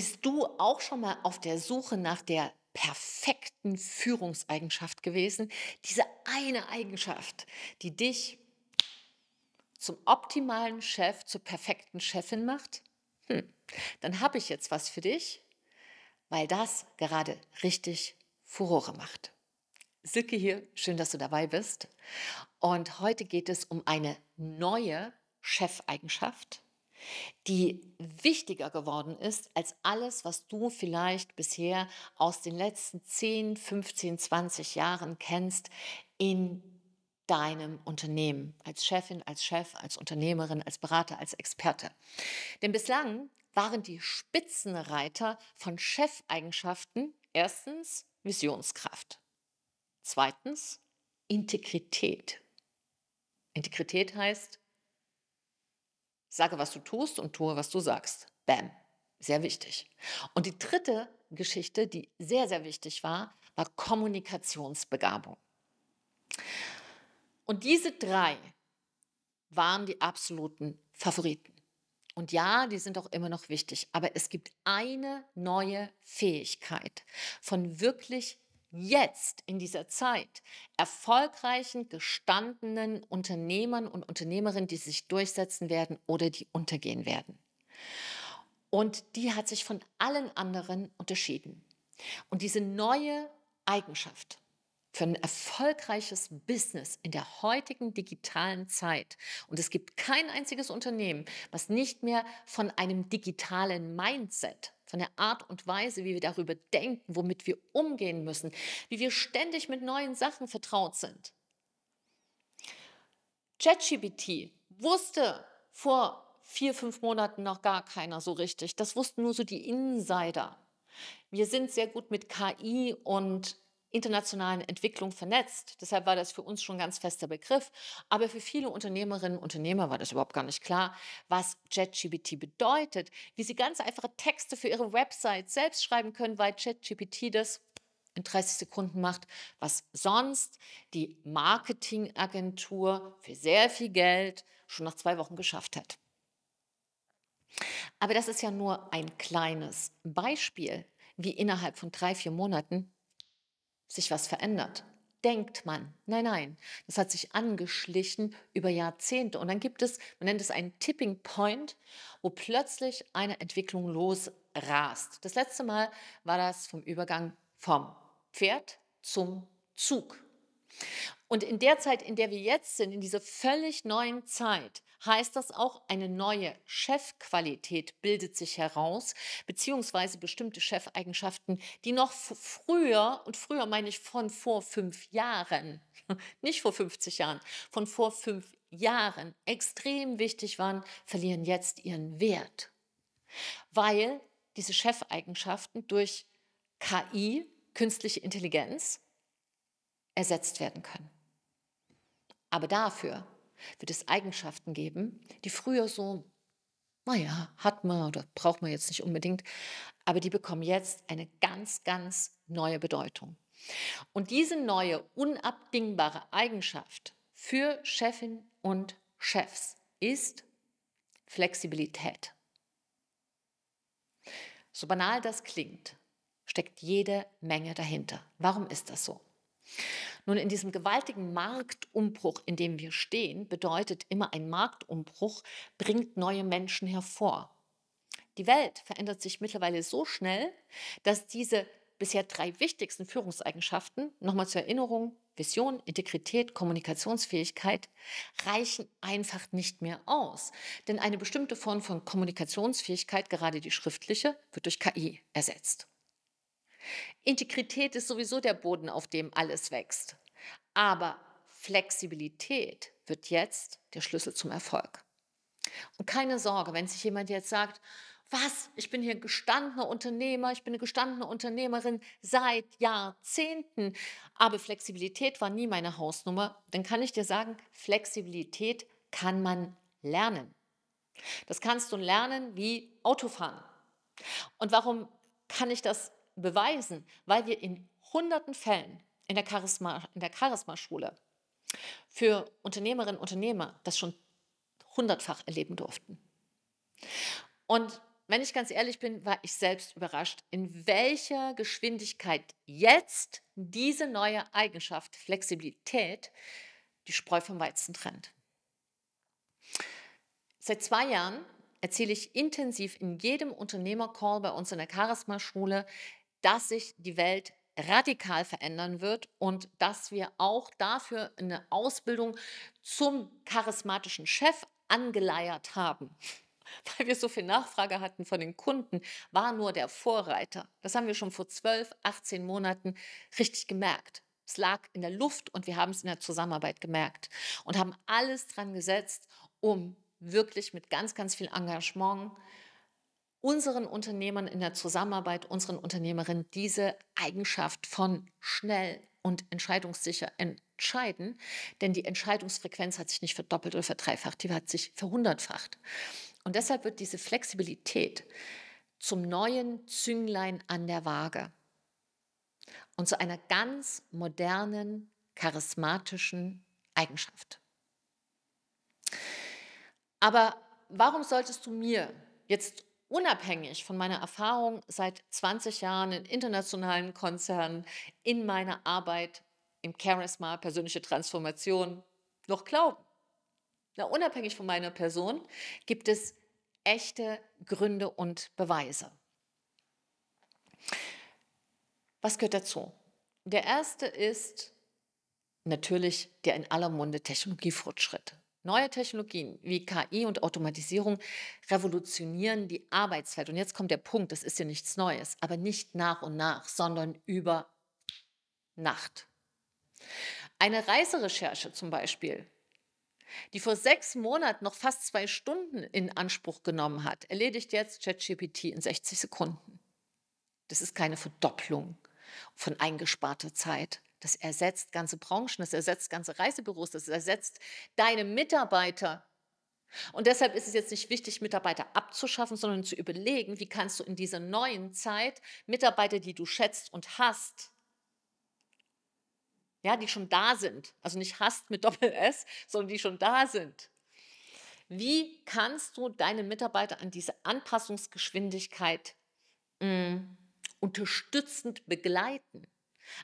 Bist du auch schon mal auf der Suche nach der perfekten Führungseigenschaft gewesen? Diese eine Eigenschaft, die dich zum optimalen Chef, zur perfekten Chefin macht? Hm, dann habe ich jetzt was für dich, weil das gerade richtig Furore macht. Silke hier, schön, dass du dabei bist. Und heute geht es um eine neue Chefeigenschaft, die wichtiger geworden ist als alles, was du vielleicht bisher aus den letzten 10, 15, 20 Jahren kennst in deinem Unternehmen, als Chefin, als Chef, als Unternehmerin, als Berater, als Experte. Denn bislang waren die Spitzenreiter von Chefeigenschaften erstens Visionskraft, zweitens Integrität. Integrität heißt, Sage, was du tust und tue, was du sagst. Bam. Sehr wichtig. Und die dritte Geschichte, die sehr, sehr wichtig war, war Kommunikationsbegabung. Und diese drei waren die absoluten Favoriten. Und ja, die sind auch immer noch wichtig, aber es gibt eine neue Fähigkeit von wirklich jetzt in dieser Zeit erfolgreichen, gestandenen Unternehmern und Unternehmerinnen, die sich durchsetzen werden oder die untergehen werden. Und die hat sich von allen anderen unterschieden. Und diese neue Eigenschaft für ein erfolgreiches Business in der heutigen digitalen Zeit. Und es gibt kein einziges Unternehmen, was nicht mehr von einem digitalen Mindset, von der Art und Weise, wie wir darüber denken, womit wir umgehen müssen, wie wir ständig mit neuen Sachen vertraut sind. ChatGPT wusste vor vier, fünf Monaten noch gar keiner so richtig. Das wussten nur so die Insider. Wir sind sehr gut mit KI und internationalen Entwicklung vernetzt. Deshalb war das für uns schon ein ganz fester Begriff. Aber für viele Unternehmerinnen und Unternehmer war das überhaupt gar nicht klar, was ChatGPT bedeutet, wie sie ganz einfache Texte für ihre Website selbst schreiben können, weil ChatGPT das in 30 Sekunden macht, was sonst die Marketingagentur für sehr viel Geld schon nach zwei Wochen geschafft hat. Aber das ist ja nur ein kleines Beispiel, wie innerhalb von drei, vier Monaten sich was verändert. Denkt man. Nein, nein. Das hat sich angeschlichen über Jahrzehnte. Und dann gibt es, man nennt es einen Tipping Point, wo plötzlich eine Entwicklung losrast. Das letzte Mal war das vom Übergang vom Pferd zum Zug. Und in der Zeit, in der wir jetzt sind, in dieser völlig neuen Zeit, heißt das auch, eine neue Chefqualität bildet sich heraus, beziehungsweise bestimmte Chefeigenschaften, die noch früher, und früher meine ich von vor fünf Jahren, nicht vor 50 Jahren, von vor fünf Jahren extrem wichtig waren, verlieren jetzt ihren Wert. Weil diese Chefeigenschaften durch KI, künstliche Intelligenz, ersetzt werden können. Aber dafür wird es Eigenschaften geben, die früher so, naja, hat man oder braucht man jetzt nicht unbedingt, aber die bekommen jetzt eine ganz, ganz neue Bedeutung. Und diese neue, unabdingbare Eigenschaft für Chefin und Chefs ist Flexibilität. So banal das klingt, steckt jede Menge dahinter. Warum ist das so? Nun, in diesem gewaltigen Marktumbruch, in dem wir stehen, bedeutet immer ein Marktumbruch, bringt neue Menschen hervor. Die Welt verändert sich mittlerweile so schnell, dass diese bisher drei wichtigsten Führungseigenschaften, nochmal zur Erinnerung, Vision, Integrität, Kommunikationsfähigkeit, reichen einfach nicht mehr aus. Denn eine bestimmte Form von Kommunikationsfähigkeit, gerade die schriftliche, wird durch KI ersetzt. Integrität ist sowieso der Boden, auf dem alles wächst. Aber Flexibilität wird jetzt der Schlüssel zum Erfolg. Und keine Sorge, wenn sich jemand jetzt sagt, was, ich bin hier gestandener Unternehmer, ich bin eine gestandene Unternehmerin seit Jahrzehnten, aber Flexibilität war nie meine Hausnummer, dann kann ich dir sagen, Flexibilität kann man lernen. Das kannst du lernen wie Autofahren. Und warum kann ich das beweisen, weil wir in hunderten Fällen in der Charisma, in der Charisma-Schule für Unternehmerinnen und Unternehmer das schon hundertfach erleben durften. Und wenn ich ganz ehrlich bin, war ich selbst überrascht, in welcher Geschwindigkeit jetzt diese neue Eigenschaft, Flexibilität, die Spreu vom Weizen trennt. Seit zwei Jahren erzähle ich intensiv in jedem Unternehmercall bei uns in der Charisma-Schule, dass sich die Welt radikal verändern wird und dass wir auch dafür eine Ausbildung zum charismatischen Chef angeleiert haben. Weil wir so viel Nachfrage hatten von den Kunden, war nur der Vorreiter. Das haben wir schon vor 12, 18 Monaten richtig gemerkt. Es lag in der Luft und wir haben es in der Zusammenarbeit gemerkt und haben alles dran gesetzt, um wirklich mit ganz, ganz viel Engagement unseren Unternehmern in der Zusammenarbeit, unseren Unternehmerinnen diese Eigenschaft von schnell und entscheidungssicher entscheiden, denn die Entscheidungsfrequenz hat sich nicht verdoppelt oder verdreifacht, die hat sich verhundertfacht. Und deshalb wird diese Flexibilität zum neuen Zünglein an der Waage und zu einer ganz modernen, charismatischen Eigenschaft. Aber warum solltest du mir jetzt unabhängig von meiner Erfahrung seit 20 Jahren in internationalen Konzernen, in meiner Arbeit im Charisma, persönliche Transformation, noch glauben? Na, unabhängig von meiner Person gibt es echte Gründe und Beweise. Was gehört dazu? Der erste ist natürlich der in aller Munde Technologiefortschritt. Neue Technologien wie KI und Automatisierung revolutionieren die Arbeitswelt. Und jetzt kommt der Punkt, das ist ja nichts Neues, aber nicht nach und nach, sondern über Nacht. Eine Reiserecherche zum Beispiel, die vor sechs Monaten noch fast zwei Stunden in Anspruch genommen hat, erledigt jetzt ChatGPT in 60 Sekunden. Das ist keine Verdopplung von eingesparter Zeit. Das ersetzt ganze Branchen, das ersetzt ganze Reisebüros, das ersetzt deine Mitarbeiter. Und deshalb ist es jetzt nicht wichtig, Mitarbeiter abzuschaffen, sondern zu überlegen, wie kannst du in dieser neuen Zeit Mitarbeiter, die du schätzt und hast, ja, die schon da sind, also nicht hast mit Doppel-S, sondern die schon da sind. Wie kannst du deine Mitarbeiter an diese Anpassungsgeschwindigkeit mh, mm, unterstützend begleiten?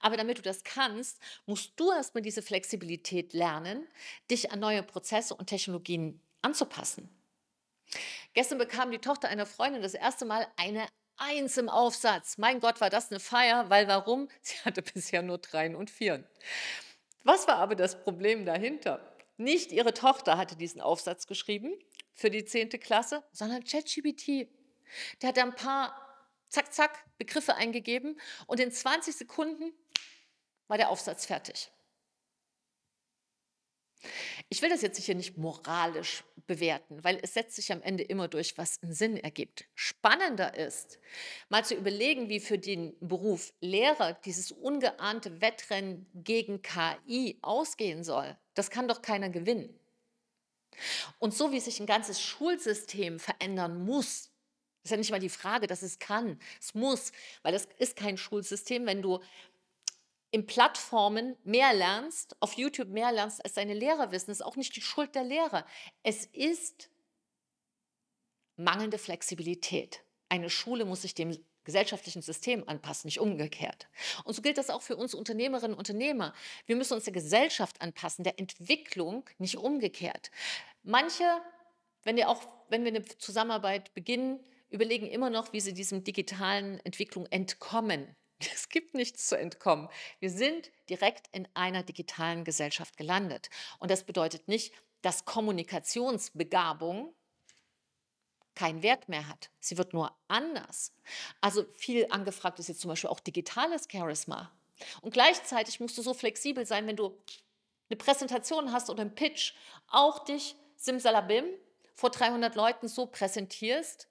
Aber damit du das kannst, musst du erstmal diese Flexibilität lernen, dich an neue Prozesse und Technologien anzupassen. Gestern bekam die Tochter einer Freundin das erste Mal eine Eins im Aufsatz. Mein Gott, war das eine Feier, weil warum? Sie hatte bisher nur Dreien und Vieren. Was war aber das Problem dahinter? Nicht ihre Tochter hatte diesen Aufsatz geschrieben für die 10. Klasse, sondern ChatGPT. Der hat ein paar zack, zack, Begriffe eingegeben und in 20 Sekunden war der Aufsatz fertig. Ich will das jetzt sicher nicht moralisch bewerten, weil es setzt sich am Ende immer durch, was einen Sinn ergibt. Spannender ist, mal zu überlegen, wie für den Beruf Lehrer dieses ungeahnte Wettrennen gegen KI ausgehen soll. Das kann doch keiner gewinnen. Und so wie sich ein ganzes Schulsystem verändern muss, ist ja nicht mal die Frage, dass es kann. Es muss, weil das ist kein Schulsystem. Wenn du in Plattformen mehr lernst, auf YouTube mehr lernst, als deine Lehrer wissen, ist auch nicht die Schuld der Lehrer. Es ist mangelnde Flexibilität. Eine Schule muss sich dem gesellschaftlichen System anpassen, nicht umgekehrt. Und so gilt das auch für uns Unternehmerinnen und Unternehmer. Wir müssen uns der Gesellschaft anpassen, der Entwicklung, nicht umgekehrt. Manche, wenn, wir auch, wenn wir eine Zusammenarbeit beginnen, überlegen immer noch, wie sie diesem digitalen Entwicklung entkommen. Es gibt nichts zu entkommen. Wir sind direkt in einer digitalen Gesellschaft gelandet. Und das bedeutet nicht, dass Kommunikationsbegabung keinen Wert mehr hat. Sie wird nur anders. Also viel angefragt ist jetzt zum Beispiel auch digitales Charisma. Und gleichzeitig musst du so flexibel sein, wenn du eine Präsentation hast oder einen Pitch, auch dich simsalabim vor 300 Leuten so präsentierst,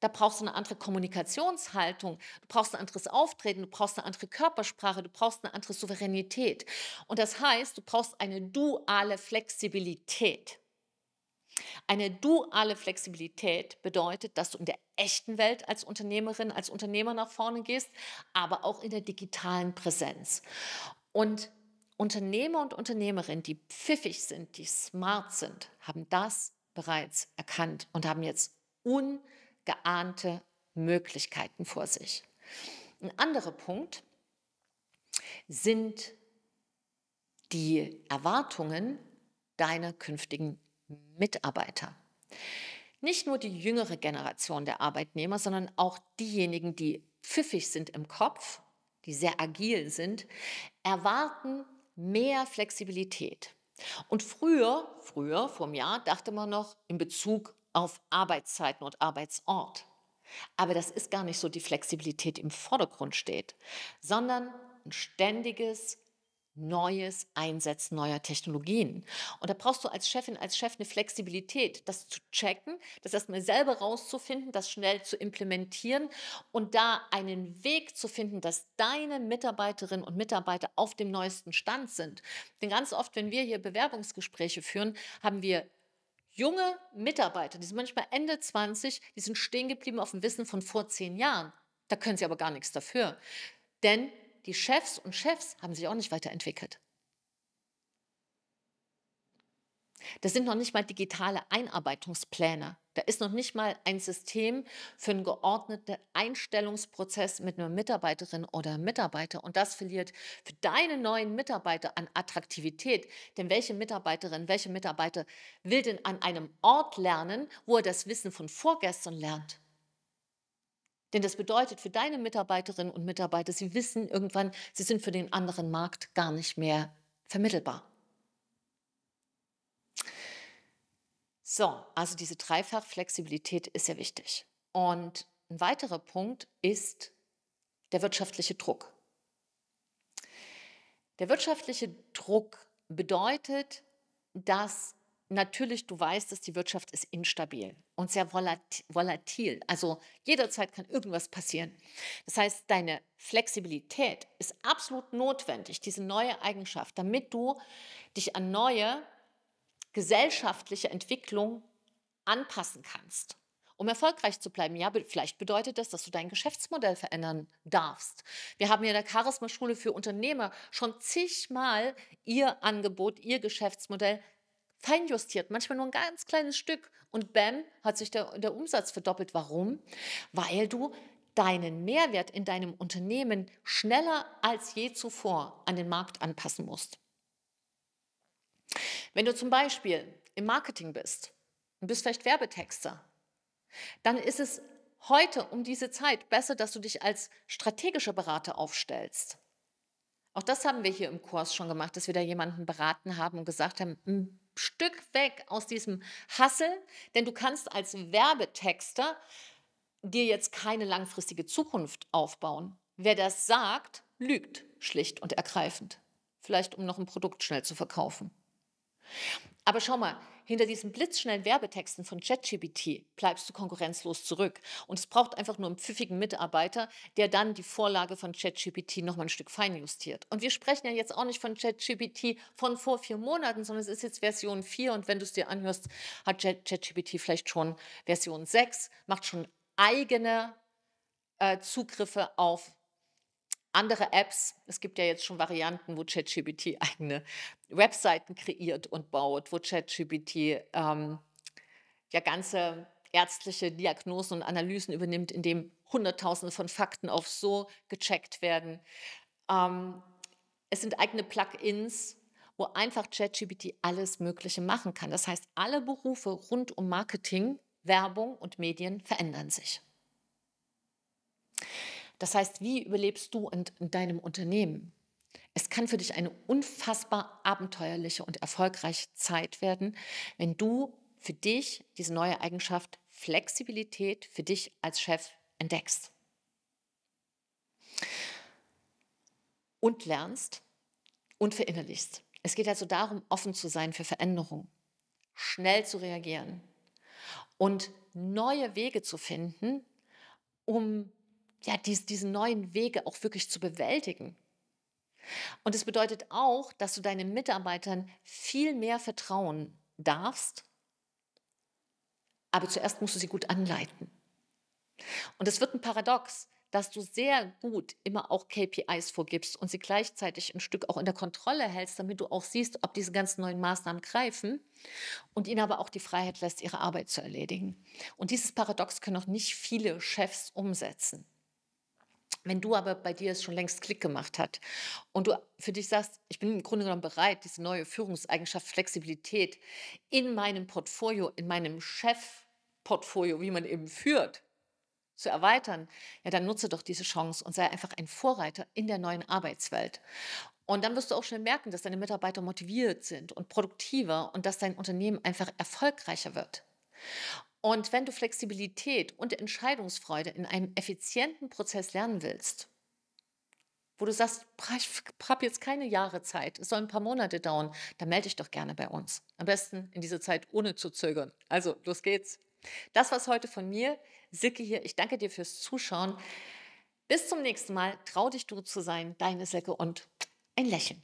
da brauchst du eine andere Kommunikationshaltung, du brauchst ein anderes Auftreten, du brauchst eine andere Körpersprache, du brauchst eine andere Souveränität. Und das heißt, du brauchst eine duale Flexibilität. Eine duale Flexibilität bedeutet, dass du in der echten Welt als Unternehmerin, als Unternehmer nach vorne gehst, aber auch in der digitalen Präsenz. Und Unternehmer und Unternehmerinnen, die pfiffig sind, die smart sind, haben das bereits erkannt und haben jetzt un ungeahnte Möglichkeiten vor sich. Ein anderer Punkt sind die Erwartungen deiner künftigen Mitarbeiter. Nicht nur die jüngere Generation der Arbeitnehmer, sondern auch diejenigen, die pfiffig sind im Kopf, die sehr agil sind, erwarten mehr Flexibilität. Und früher, früher, vor einem Jahr, dachte man noch in Bezug auf Arbeitszeiten und Arbeitsort. Aber das ist gar nicht so die Flexibilität, im Vordergrund steht, sondern ein ständiges neues Einsetzen neuer Technologien. Und da brauchst du als Chefin, als Chef eine Flexibilität, das zu checken, das erstmal selber rauszufinden, das schnell zu implementieren und da einen Weg zu finden, dass deine Mitarbeiterinnen und Mitarbeiter auf dem neuesten Stand sind. Denn ganz oft, wenn wir hier Bewerbungsgespräche führen, haben wir junge Mitarbeiter, die sind manchmal Ende 20, die sind stehen geblieben auf dem Wissen von vor zehn Jahren. Da können sie aber gar nichts dafür. Denn die Chefs und Chefs haben sich auch nicht weiterentwickelt. Das sind noch nicht mal digitale Einarbeitungspläne. Da ist noch nicht mal ein System für einen geordneten Einstellungsprozess mit einer Mitarbeiterin oder Mitarbeiter. Und das verliert für deine neuen Mitarbeiter an Attraktivität. Denn welche Mitarbeiterin, welche Mitarbeiter will denn an einem Ort lernen, wo er das Wissen von vorgestern lernt? Denn das bedeutet für deine Mitarbeiterinnen und Mitarbeiter, sie wissen irgendwann, sie sind für den anderen Markt gar nicht mehr vermittelbar. So, also diese Dreifach-Flexibilität ist sehr wichtig. Und ein weiterer Punkt ist der wirtschaftliche Druck. Der wirtschaftliche Druck bedeutet, dass natürlich, du weißt, dass die Wirtschaft ist instabil und sehr volatil. Also jederzeit kann irgendwas passieren. Das heißt, deine Flexibilität ist absolut notwendig, diese neue Eigenschaft, damit du dich an neue gesellschaftliche Entwicklung anpassen kannst. Um erfolgreich zu bleiben, ja, vielleicht bedeutet das, dass du dein Geschäftsmodell verändern darfst. Wir haben ja in der Charisma-Schule für Unternehmer schon zigmal ihr Angebot, ihr Geschäftsmodell feinjustiert, manchmal nur ein ganz kleines Stück. Und bam, hat sich der, der Umsatz verdoppelt. Warum? Weil du deinen Mehrwert in deinem Unternehmen schneller als je zuvor an den Markt anpassen musst. Wenn du zum Beispiel im Marketing bist und bist vielleicht Werbetexter, dann ist es heute um diese Zeit besser, dass du dich als strategischer Berater aufstellst. Auch das haben wir hier im Kurs schon gemacht, dass wir da jemanden beraten haben und gesagt haben, hm, Stück weg aus diesem Hassel, denn du kannst als Werbetexter dir jetzt keine langfristige Zukunft aufbauen. Wer das sagt, lügt schlicht und ergreifend. Vielleicht um noch ein Produkt schnell zu verkaufen. Aber schau mal, hinter diesen blitzschnellen Werbetexten von ChatGPT bleibst du konkurrenzlos zurück. Und es braucht einfach nur einen pfiffigen Mitarbeiter, der dann die Vorlage von ChatGPT nochmal ein Stück fein justiert. Und wir sprechen ja jetzt auch nicht von ChatGPT von vor vier Monaten, sondern es ist jetzt Version 4. Und wenn du es dir anhörst, hat ChatGPT vielleicht schon Version 6, macht schon eigene äh, Zugriffe auf andere Apps, es gibt ja jetzt schon Varianten, wo ChatGPT eigene Webseiten kreiert und baut, wo ChatGPT ähm, ja ganze ärztliche Diagnosen und Analysen übernimmt, indem Hunderttausende von Fakten auf so gecheckt werden. Ähm, es sind eigene Plugins, wo einfach ChatGPT alles Mögliche machen kann. Das heißt, alle Berufe rund um Marketing, Werbung und Medien verändern sich. Das heißt, wie überlebst du in, in deinem Unternehmen? Es kann für dich eine unfassbar abenteuerliche und erfolgreiche Zeit werden, wenn du für dich diese neue Eigenschaft Flexibilität für dich als Chef entdeckst. Und lernst und verinnerlichst. Es geht also darum, offen zu sein für Veränderungen, schnell zu reagieren und neue Wege zu finden, um ja, dies, diese neuen Wege auch wirklich zu bewältigen. Und es bedeutet auch, dass du deinen Mitarbeitern viel mehr vertrauen darfst, aber zuerst musst du sie gut anleiten. Und es wird ein Paradox, dass du sehr gut immer auch KPIs vorgibst und sie gleichzeitig ein Stück auch in der Kontrolle hältst, damit du auch siehst, ob diese ganzen neuen Maßnahmen greifen und ihnen aber auch die Freiheit lässt, ihre Arbeit zu erledigen. Und dieses Paradox können auch nicht viele Chefs umsetzen. Wenn du aber bei dir es schon längst Klick gemacht hat und du für dich sagst, ich bin im Grunde genommen bereit, diese neue Führungseigenschaft Flexibilität in meinem Portfolio, in meinem Chefportfolio, wie man eben führt, zu erweitern, ja, dann nutze doch diese Chance und sei einfach ein Vorreiter in der neuen Arbeitswelt. Und dann wirst du auch schnell merken, dass deine Mitarbeiter motiviert sind und produktiver und dass dein Unternehmen einfach erfolgreicher wird. Und wenn du Flexibilität und Entscheidungsfreude in einem effizienten Prozess lernen willst, wo du sagst, ich habe jetzt keine Jahre Zeit, es soll ein paar Monate dauern, dann melde dich doch gerne bei uns. Am besten in dieser Zeit ohne zu zögern. Also, los geht's. Das war's heute von mir. Silke hier. Ich danke dir fürs Zuschauen. Bis zum nächsten Mal. Trau dich du zu sein. Deine Silke und ein Lächeln.